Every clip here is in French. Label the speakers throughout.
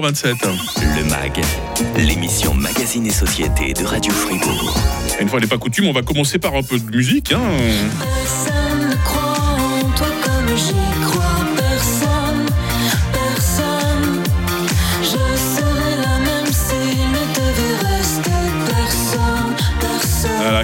Speaker 1: 27.
Speaker 2: Le MAG, l'émission Magazine et Société de Radio Fribourg.
Speaker 1: Une fois n'est pas coutume, on va commencer par un peu de musique. Hein.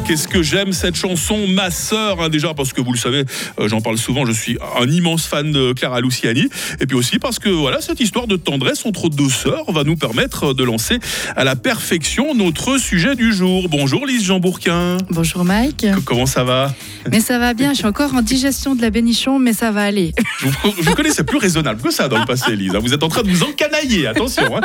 Speaker 1: Qu'est-ce que j'aime cette chanson, ma sœur, hein, déjà parce que vous le savez, euh, j'en parle souvent, je suis un immense fan de Clara Luciani, et puis aussi parce que voilà, cette histoire de tendresse entre deux sœurs va nous permettre de lancer à la perfection notre sujet du jour. Bonjour Lise Jean Bourquin,
Speaker 3: Bonjour Mike.
Speaker 1: C- comment ça va?
Speaker 3: Mais ça va bien, je suis encore en digestion de la bénichon, mais ça va aller.
Speaker 1: Je vous, je vous connaissais plus raisonnable que ça dans le passé, Lise. hein. Vous êtes en train de vous encanailler, attention. hein.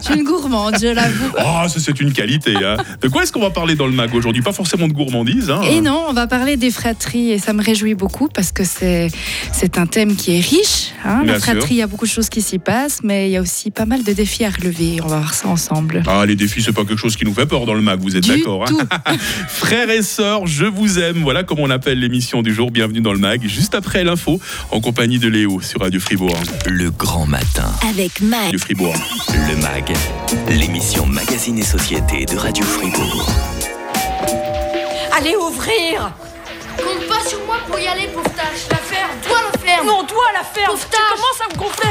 Speaker 3: Je suis une gourmande, je l'avoue.
Speaker 1: Oh, c'est une qualité. hein. De quoi est-ce qu'on va parler dans le mag aujourd'hui? Pas forcément de gourmandise. hein.
Speaker 3: Et non, on va parler des fratries et ça me réjouit beaucoup parce que c'est c'est un thème qui est riche. hein. La fratrie, il y a beaucoup de choses qui s'y passent, mais il y a aussi pas mal de défis à relever. On va voir ça ensemble.
Speaker 1: Ah, les défis, c'est pas quelque chose qui nous fait peur dans le mag, vous êtes d'accord hein. Frères et sœurs, je vous aime. Voilà comment on appelle l'émission du jour. Bienvenue dans le mag. Juste après l'info, en compagnie de Léo sur Radio Fribourg.
Speaker 2: Le grand matin.
Speaker 4: Avec Mike.
Speaker 1: Radio Fribourg.
Speaker 2: Le MAG, l'émission Magazine et Société de Radio Fribourg.
Speaker 5: Allez ouvrir
Speaker 6: Compte pas sur moi pour y aller, pauvre tâche. La faire, toi la faire.
Speaker 5: Non, toi la ferme
Speaker 6: Pauvre
Speaker 5: Tu
Speaker 6: tâche.
Speaker 5: commences à me gonfler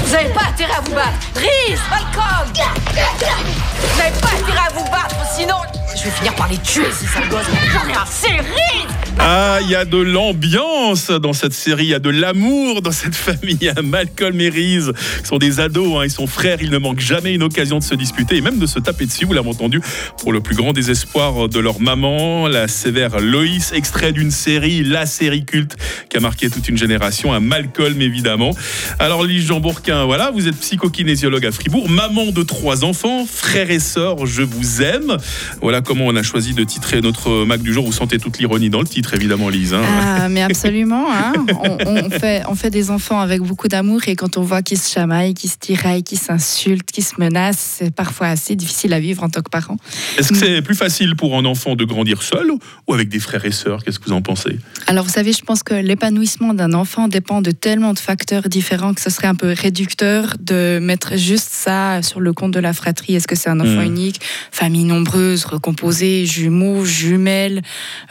Speaker 5: Vous avez pas intérêt à vous battre Driss, Malcolm Vous avez pas intérêt à vous battre, sinon... Je vais finir par les tuer, ces sales gosses J'en ai assez Riz
Speaker 1: Ah, il y a de l'ambiance dans cette série, il y a de l'amour dans cette famille. Malcolm et Reese, sont des ados, hein, ils sont frères, ils ne manquent jamais une occasion de se disputer et même de se taper dessus, vous l'avez entendu, pour le plus grand désespoir de leur maman, la sévère Loïs, extrait d'une série, la série culte qui a marqué toute une génération, un Malcolm évidemment. Alors Lise Jean Bourquin, voilà, vous êtes psychokinésiologue à Fribourg, maman de trois enfants, frères et sœurs, je vous aime. Voilà comment on a choisi de titrer notre Mac du jour. Vous sentez toute l'ironie dans le titre, évidemment, Lise. hein.
Speaker 3: Ah, mais absolument. hein. On, on fait, on fait des enfants avec beaucoup d'amour et quand on voit qu'ils se chamaillent, qu'ils se tiraillent, qu'ils s'insultent, qu'ils se menacent, c'est parfois assez difficile à vivre en tant que parent.
Speaker 1: Est-ce que c'est plus facile pour un enfant de grandir seul ou avec des frères et sœurs? Qu'est-ce que vous en pensez?
Speaker 3: Alors, vous savez, je pense que l'épanouissement d'un enfant dépend de tellement de facteurs différents que ce serait un peu réducteur de mettre juste ça sur le compte de la fratrie. Est-ce que c'est un enfant
Speaker 1: Mm.
Speaker 3: unique, famille nombreuse, recomposée, jumeaux, jumelles,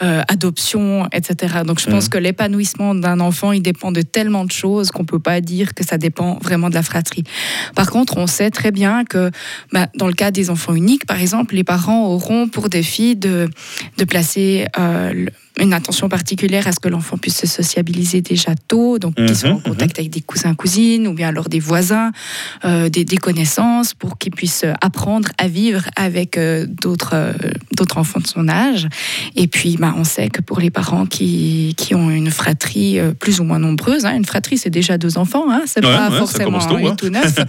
Speaker 3: euh, adoption, etc. Donc, je pense
Speaker 1: Mm.
Speaker 3: que l'épanouissement d'un enfant, il dépend de tellement de choses qu'on peut pas dire que ça dépend vraiment de la fratrie. Par contre, on sait très bien que bah, dans le cas des enfants uniques, par exemple, les parents auront pour défi de, de placer euh, le- une attention particulière à ce que l'enfant puisse se sociabiliser déjà tôt, donc
Speaker 1: Mhm,
Speaker 3: qu'il soit en
Speaker 1: mhm.
Speaker 3: contact avec des cousins, cousines, ou bien alors des voisins, euh, des, des connaissances, pour qu'il puisse apprendre à vivre avec euh, d'autres euh, d'autres enfants de son âge. Et puis, bah, on sait que pour les parents qui, qui ont une fratrie euh, plus ou moins nombreuse, hein, une fratrie c'est déjà deux enfants, hein, c'est
Speaker 1: Ouais,
Speaker 3: pas
Speaker 1: ouais,
Speaker 3: forcément
Speaker 1: tôt,
Speaker 3: huit
Speaker 1: hein.
Speaker 3: ou neuf.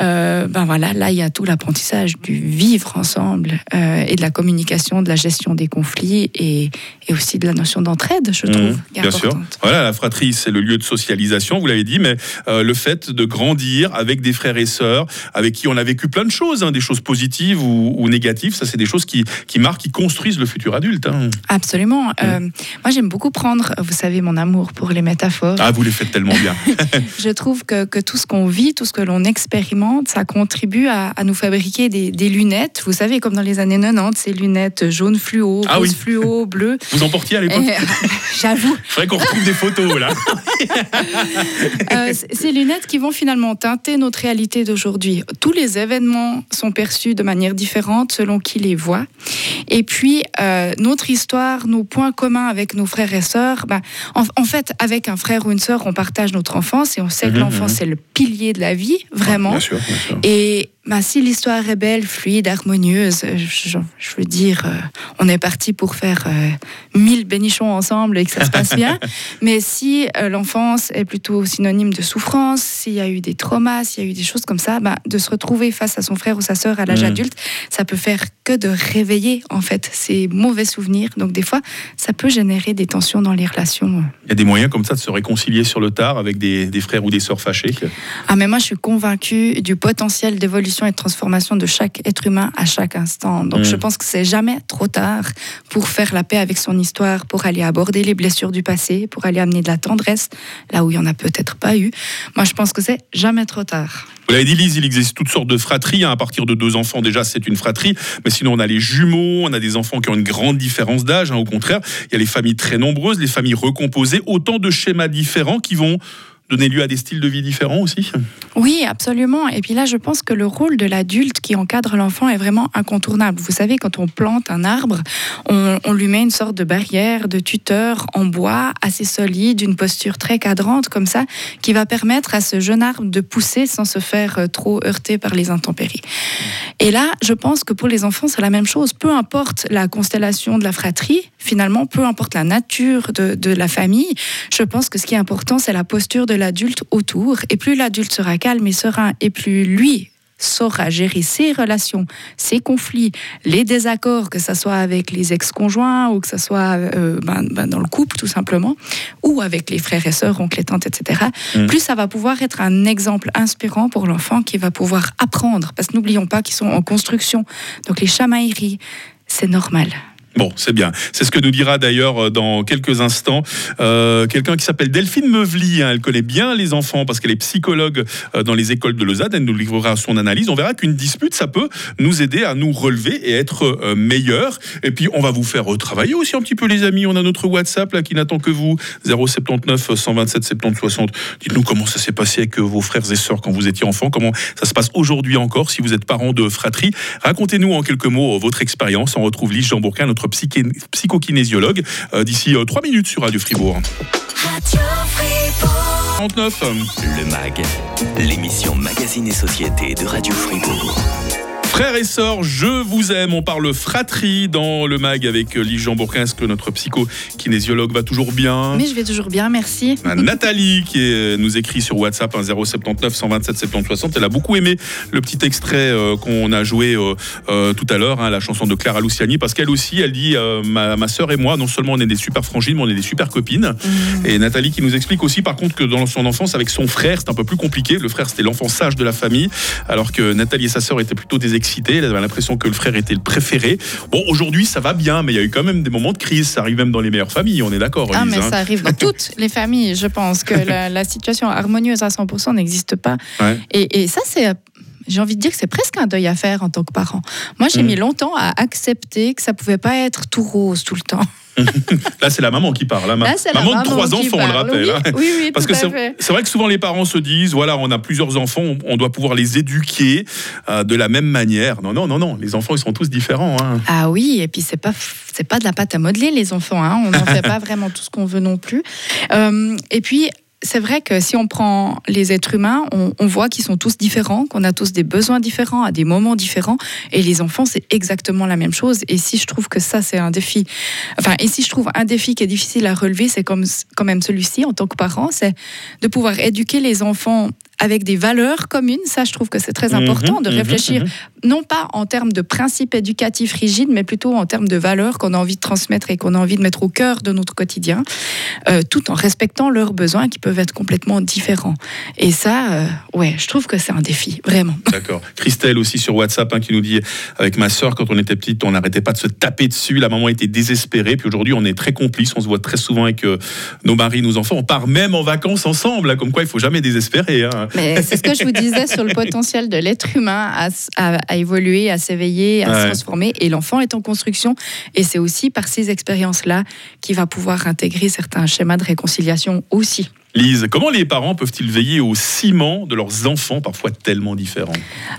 Speaker 3: Euh, ben voilà, là il y a tout l'apprentissage du vivre ensemble euh, et de la communication, de la gestion des conflits et, et aussi la notion d'entraide, je trouve, qui est
Speaker 1: Bien sûr. Voilà, la fratrie, c'est le lieu de socialisation, vous l'avez dit, mais euh, le fait de grandir avec des frères et sœurs, avec qui on a vécu plein de choses, hein, des choses positives ou, ou négatives, ça c'est des choses qui, qui marquent, qui construisent le futur adulte. hein.
Speaker 3: Absolument. Euh, moi j'aime beaucoup prendre, vous savez, mon amour pour les métaphores.
Speaker 1: Ah, vous les faites tellement bien.
Speaker 3: Je trouve que, que tout ce qu'on vit, tout ce que l'on expérimente, ça contribue à, à nous fabriquer des, des lunettes. Vous savez, comme dans les années 90, ces lunettes jaune fluo,
Speaker 1: Ah
Speaker 3: rose
Speaker 1: oui.
Speaker 3: fluo, bleu.
Speaker 1: Vous en portiez à l'époque
Speaker 3: Et, J'avoue,
Speaker 1: Il faudrait qu'on retrouve des photos là.
Speaker 3: Euh, ces lunettes qui vont finalement teinter notre réalité d'aujourd'hui. Tous les événements sont perçus de manière différente selon qui les voit. Et puis, euh, notre histoire, nos points communs avec nos frères et sœurs, ben, en, en fait, avec un frère ou une sœur, on partage notre enfance et on sait
Speaker 1: Mhm,
Speaker 3: que l'enfance,
Speaker 1: mhm.
Speaker 3: c'est le pilier de la vie, vraiment.
Speaker 1: Bien sûr, bien sûr.
Speaker 3: Et bah, si l'histoire est belle, fluide, harmonieuse, je, je veux dire, euh, on est parti pour faire euh, mille bénichons ensemble et que ça se passe bien. Mais si euh, l'enfance est plutôt synonyme de souffrance, s'il y a eu des traumas, s'il y a eu des choses comme ça, bah, de se retrouver face à son frère ou sa sœur à l'âge
Speaker 1: Mhm.
Speaker 3: adulte, ça peut faire que de réveiller en fait ces mauvais souvenirs. Donc des fois, ça peut générer des tensions dans les relations.
Speaker 1: Il y a des moyens comme ça de se réconcilier sur le tard avec des, des frères ou des sœurs fâchés.
Speaker 3: Ah mais moi je suis convaincue du potentiel d'évolution et de transformation de chaque être humain à chaque instant. Donc
Speaker 1: Mm.
Speaker 3: je pense que c'est jamais trop tard pour faire la paix avec son histoire, pour aller aborder les blessures du passé, pour aller amener de la tendresse là où il y en a peut-être pas eu. Moi, je pense que c'est jamais trop tard.
Speaker 1: Vous l'avez dit, Lise, il existe toutes sortes de fratries. hein. À partir de deux enfants, déjà, c'est une fratrie. Mais sinon, on a les jumeaux, on a des enfants qui ont une grande différence d'âge. hein. Au contraire, il y a les familles très nombreuses, les familles recomposées, autant de schémas différents qui vont donner lieu à des styles de vie différents aussi.
Speaker 3: Oui, absolument. Et puis là, je pense que le rôle de l'adulte qui encadre l'enfant est vraiment incontournable. Vous savez, quand on plante un arbre, on, lui met une sorte de barrière, de tuteur en bois assez solide, une posture très cadrante comme ça, qui va permettre à ce jeune arbre de pousser sans se faire euh, trop heurter par les intempéries. Et là, je pense que pour les enfants, c'est la même chose. Peu importe la constellation de la fratrie, finalement, peu importe la nature de, de la famille, je pense que ce qui est important, c'est la posture de l'adulte autour. Et plus l'adulte sera calme et serein, et plus lui saura gérer ses relations, ses conflits, les désaccords, que ce soit avec les ex-conjoints ou que ce soit euh, ben- ben dans le couple tout simplement, ou avec les frères et sœurs, oncles et tantes, etc.,
Speaker 1: Mm.
Speaker 3: plus ça va pouvoir être un exemple inspirant pour l'enfant qui va pouvoir apprendre. Parce que n'oublions pas qu'ils sont en construction. Donc les chamailleries, c'est normal.
Speaker 1: Bon, c'est bien. C'est ce que nous dira d'ailleurs euh, dans quelques instants euh, quelqu'un qui s'appelle Delphine Meuvely. hein. Elle connaît bien les enfants parce qu'elle est psychologue euh, dans les écoles de Lausanne. Elle nous livrera son analyse. On verra qu'une dispute, ça peut nous aider à nous relever et être euh, meilleurs. Et puis, on va vous faire travailler aussi un petit peu, les amis. On a notre WhatsApp là qui n'attend que vous 079 127 70 60. Dites-nous comment ça s'est passé avec vos frères et sœurs quand vous étiez enfant. Comment ça se passe aujourd'hui encore si vous êtes parent de fratrie? Racontez-nous en quelques mots votre expérience. On retrouve Lise Jean-Bourquin, notre psychokinésiologue, euh, d'ici euh, trois minutes sur Radio Fribourg.
Speaker 4: Radio Fribourg.
Speaker 1: 39.
Speaker 2: Le MAG, l'émission Magazine et Société de Radio Fribourg.
Speaker 1: Frères et sœurs, je vous aime. On parle fratrie dans le mag avec euh, Lise Jean-Bourquin. Est-ce que notre psycho-kinésiologue va toujours bien?
Speaker 3: Mais je vais toujours bien, merci.
Speaker 1: A Nathalie qui est- nous écrit sur WhatsApp hein, 079 127 70 60. Elle a beaucoup aimé le petit extrait euh, qu'on a joué euh, euh, tout à l'heure, hein, la chanson de Clara Luciani, parce qu'elle aussi, elle dit euh, ma, ma sœur et moi, non seulement on est des super frangines, mais on est des super copines. Et Nathalie qui nous explique aussi, par contre, que dans son enfance avec son frère, c'est un peu plus compliqué. Le frère, c'était l'enfant sage de la famille, alors que Nathalie et sa sœur étaient plutôt des excités. Elle avait l'impression que le frère était le préféré. Bon, aujourd'hui, ça va bien, mais il y a eu quand même des moments de crise. Ça arrive même dans les meilleures familles, on est d'accord.
Speaker 3: Ah,
Speaker 1: Lise,
Speaker 3: mais
Speaker 1: hein.
Speaker 3: ça arrive dans toutes les familles. Je pense que la, la situation harmonieuse à 100% n'existe pas.
Speaker 1: Ouais.
Speaker 3: Et, et ça, c'est. J'ai envie de dire que c'est presque un deuil à faire en tant que parent. Moi, j'ai
Speaker 1: Mm.
Speaker 3: mis longtemps à accepter que ça pouvait pas être tout rose tout le temps.
Speaker 1: Là, c'est la maman qui parle. hein. Ma-
Speaker 3: Là, la
Speaker 1: maman de
Speaker 3: maman
Speaker 1: trois enfants, on le rappelle.
Speaker 3: Oui,
Speaker 1: hein.
Speaker 3: oui, oui,
Speaker 1: Parce
Speaker 3: tout
Speaker 1: que c'est vrai que souvent les parents se disent voilà, on a plusieurs enfants, on, on doit pouvoir les éduquer euh, de la même manière. Non, non, non, non. Les enfants, ils sont tous différents. hein.
Speaker 3: Ah oui, et puis c'est pas c'est pas de la pâte à modeler les enfants. Hein. On n'en fait pas vraiment tout ce qu'on veut non plus. Euh, et puis c'est vrai que si on prend les êtres humains, on, voit qu'ils sont tous différents, qu'on a tous des besoins différents à des moments différents. Et les enfants, c'est exactement la même chose. Et si je trouve que ça, c'est un défi, enfin, et si je trouve un défi qui est difficile à relever, c'est comme quand même celui-ci en tant que parent, c'est de pouvoir éduquer les enfants avec des valeurs communes. Ça, je trouve que c'est très important de
Speaker 1: Mhm,
Speaker 3: réfléchir
Speaker 1: mhm.
Speaker 3: non pas en termes de principes éducatifs rigides, mais plutôt en termes de valeurs qu'on a envie de transmettre et qu'on a envie de mettre au cœur de notre quotidien, euh, tout en respectant leurs besoins qui peuvent être complètement différents. Et ça, euh, ouais, je trouve que c'est un défi, vraiment.
Speaker 1: D'accord. Christelle aussi sur WhatsApp hein, qui nous dit avec ma sœur quand on était petite, on n'arrêtait pas de se taper dessus. La maman était désespérée. Puis aujourd'hui, on est très complices. On se voit très souvent avec euh, nos maris, nos enfants. On part même en vacances ensemble. hein, comme quoi, il faut jamais désespérer. hein.
Speaker 3: Mais c'est ce que je vous disais sur le potentiel de l'être humain à, s- à- à évoluer, à s'éveiller, à
Speaker 1: Ouais.
Speaker 3: se transformer. Et l'enfant est en construction. Et c'est aussi par ces expériences-là qu'il va pouvoir intégrer certains schémas de réconciliation aussi.
Speaker 1: Lise, comment les parents peuvent-ils veiller au ciment de leurs enfants, parfois tellement différents?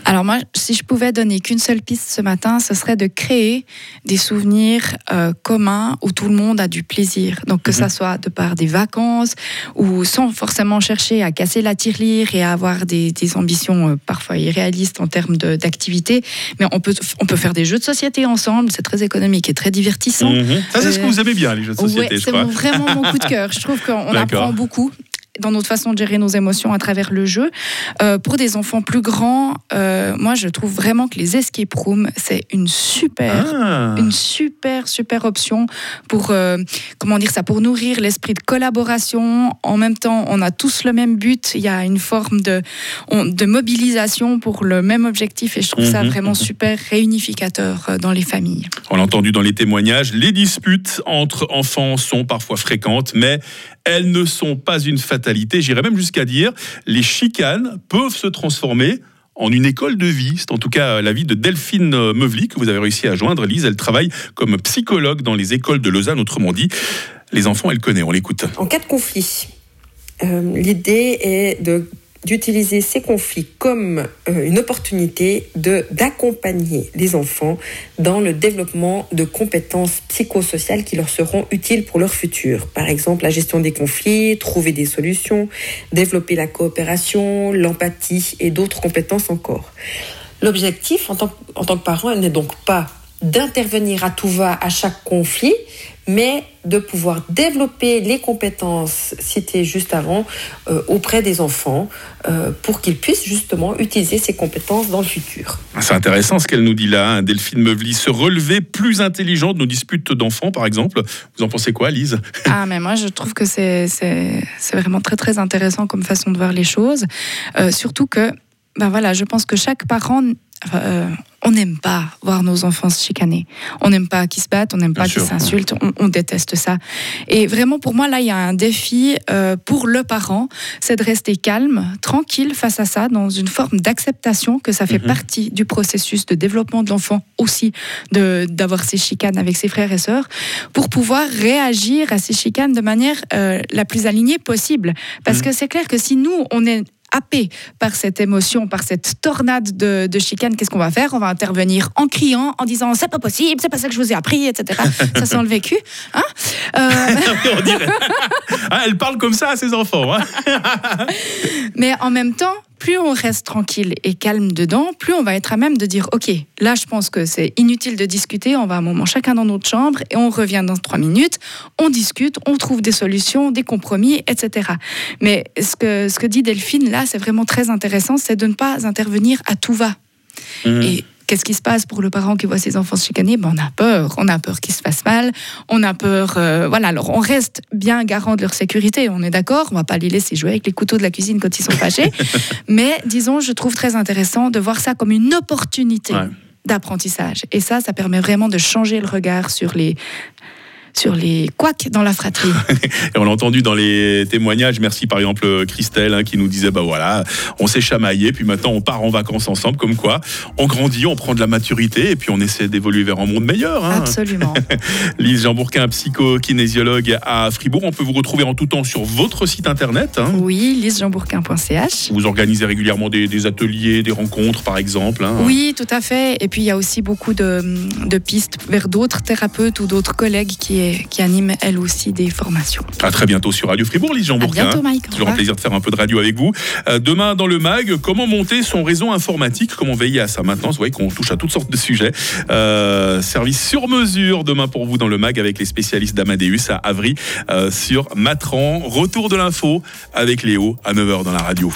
Speaker 3: Alors moi, si je pouvais donner qu'une seule piste ce matin, ce serait de créer des souvenirs euh, communs où tout le monde a du plaisir. Donc que ça soit de par des vacances ou sans forcément chercher à casser la tirelire et à avoir des, des ambitions euh, parfois irréalistes en termes d'activité. Mais on peut, on peut faire des jeux de société ensemble, c'est très économique et très divertissant.
Speaker 1: Mhm. Ça, c'est ce que
Speaker 3: Euh,
Speaker 1: vous aimez bien, les jeux de société,
Speaker 3: Ouais,
Speaker 1: je
Speaker 3: c'est
Speaker 1: crois.
Speaker 3: mon- vraiment mon coup de cœur. Je trouve qu'on apprend beaucoup. Dans notre façon de gérer nos émotions à travers le jeu. Euh, pour des enfants plus grands, euh, moi je trouve vraiment que les escape rooms, c'est une super,
Speaker 1: Ah.
Speaker 3: une super, super option pour, euh, comment dire ça, pour nourrir l'esprit de collaboration. En même temps, on a tous le même but. Il y a une forme de, on- de mobilisation pour le même objectif et je trouve ça
Speaker 1: Mhm,
Speaker 3: vraiment super réunificateur dans les familles.
Speaker 1: On l'a entendu dans les témoignages, les disputes entre enfants sont parfois fréquentes, mais elles ne sont pas une fatalité. J'irais même jusqu'à dire, les chicanes peuvent se transformer en une école de vie. C'est en tout cas l'avis de Delphine euh, Meuvely que vous avez réussi à joindre. Lise, elle travaille comme psychologue dans les écoles de Lausanne, autrement dit. Les enfants, elle connaît, on l'écoute.
Speaker 7: En cas de conflit, euh, l'idée est de d'utiliser ces conflits comme euh, une opportunité de d'accompagner les enfants dans le développement de compétences psychosociales qui leur seront utiles pour leur futur. Par exemple, la gestion des conflits, trouver des solutions, développer la coopération, l'empathie et d'autres compétences encore. L'objectif en tant, en tant que parent n'est donc pas d'intervenir à tout va à chaque conflit, mais de pouvoir développer les compétences citées juste avant euh, auprès des enfants euh, pour qu'ils puissent justement utiliser ces compétences dans le futur.
Speaker 1: C'est intéressant ce qu'elle nous dit là, hein, Delphine Meuvely. Se relever plus intelligent de nos disputes d'enfants, par exemple. Vous en pensez quoi, Lise?
Speaker 3: Ah, mais moi, je trouve que c'est c'est- c'est vraiment très, très intéressant comme façon de voir les choses. Euh, surtout que, ben voilà, je pense que chaque parent, euh, on n'aime pas voir nos enfants se chicaner. On n'aime pas qu'ils se battent, on n'aime pas qu'ils s'insultent, on, on déteste ça. Et vraiment, pour moi, là, il y a un défi euh, pour le parent, c'est de rester calme, tranquille face à ça, dans une forme d'acceptation que ça fait
Speaker 1: Mhm.
Speaker 3: partie du processus de développement de l'enfant aussi, d'avoir ces chicanes avec ses frères et sœurs, pour pouvoir réagir à ces chicanes de manière euh, la plus alignée possible. Parce
Speaker 1: Mhm.
Speaker 3: que c'est clair que si nous, on est happé par cette émotion, par cette tornade de, de chicanes, qu'est-ce qu'on va faire? On va intervenir en criant, en disant c'est pas possible, c'est pas ça que je vous ai appris, etc. ça sent le vécu. Hein? Euh,
Speaker 1: On dirait. Ah, elle parle comme ça à ses enfants. hein.
Speaker 3: Mais en même temps, plus on reste tranquille et calme dedans, plus on va être à même de dire ok, là je pense que c'est inutile de discuter, on va un moment chacun dans notre chambre et on revient dans trois minutes, on discute, on trouve des solutions, des compromis, etc. Mais ce que, ce que dit Delphine là, c'est vraiment très intéressant, c'est de ne pas intervenir à tout va.
Speaker 1: Mhm.
Speaker 3: Et qu'est-ce qui se passe pour le parent qui voit ses enfants se chicaner? Ben, On a peur. On a peur qu'ils se fassent mal. On a peur. euh, voilà, alors on reste bien garant de leur sécurité. On est d'accord. On va pas les laisser jouer avec les couteaux de la cuisine quand ils sont fâchés. Mais disons, je trouve très intéressant de voir ça comme une opportunité.
Speaker 1: Ouais.
Speaker 3: d'apprentissage. Et ça, ça permet vraiment de changer le regard sur les, sur les couacs dans la fratrie.
Speaker 1: Et on l'a entendu dans les témoignages. Merci par exemple Christelle hein, qui nous disait bah voilà, on s'est chamaillé, puis maintenant on part en vacances ensemble. Comme quoi, on grandit, on prend de la maturité et puis on essaie d'évoluer vers un monde meilleur. hein.
Speaker 3: Absolument.
Speaker 1: Lise Jean-Bourquin, psycho-kinésiologue à Fribourg. On peut vous retrouver en tout temps sur votre site internet. hein.
Speaker 3: Oui, lisejeanbourquin.ch.
Speaker 1: Vous organisez régulièrement des, des ateliers, des rencontres par exemple. hein.
Speaker 3: Oui, tout à fait. Et puis il y a aussi beaucoup de, de pistes vers d'autres thérapeutes ou d'autres collègues qui, qui animent elles aussi des formations.
Speaker 1: À très bientôt sur Radio Fribourg, Lise
Speaker 3: À
Speaker 1: Jean-Bourquin.
Speaker 3: bientôt, Mike.
Speaker 1: Toujours un plaisir de faire un peu de radio avec vous. Euh, demain, dans le MAG, comment monter son réseau informatique? Comment veiller à sa maintenance Vous voyez qu'on touche à toutes sortes de sujets. Euh, service sur mesure demain pour vous dans le MAG avec les spécialistes d'Amadeus à Avry euh, sur Matran. Retour de l'info avec Léo à 9h dans la
Speaker 4: radio.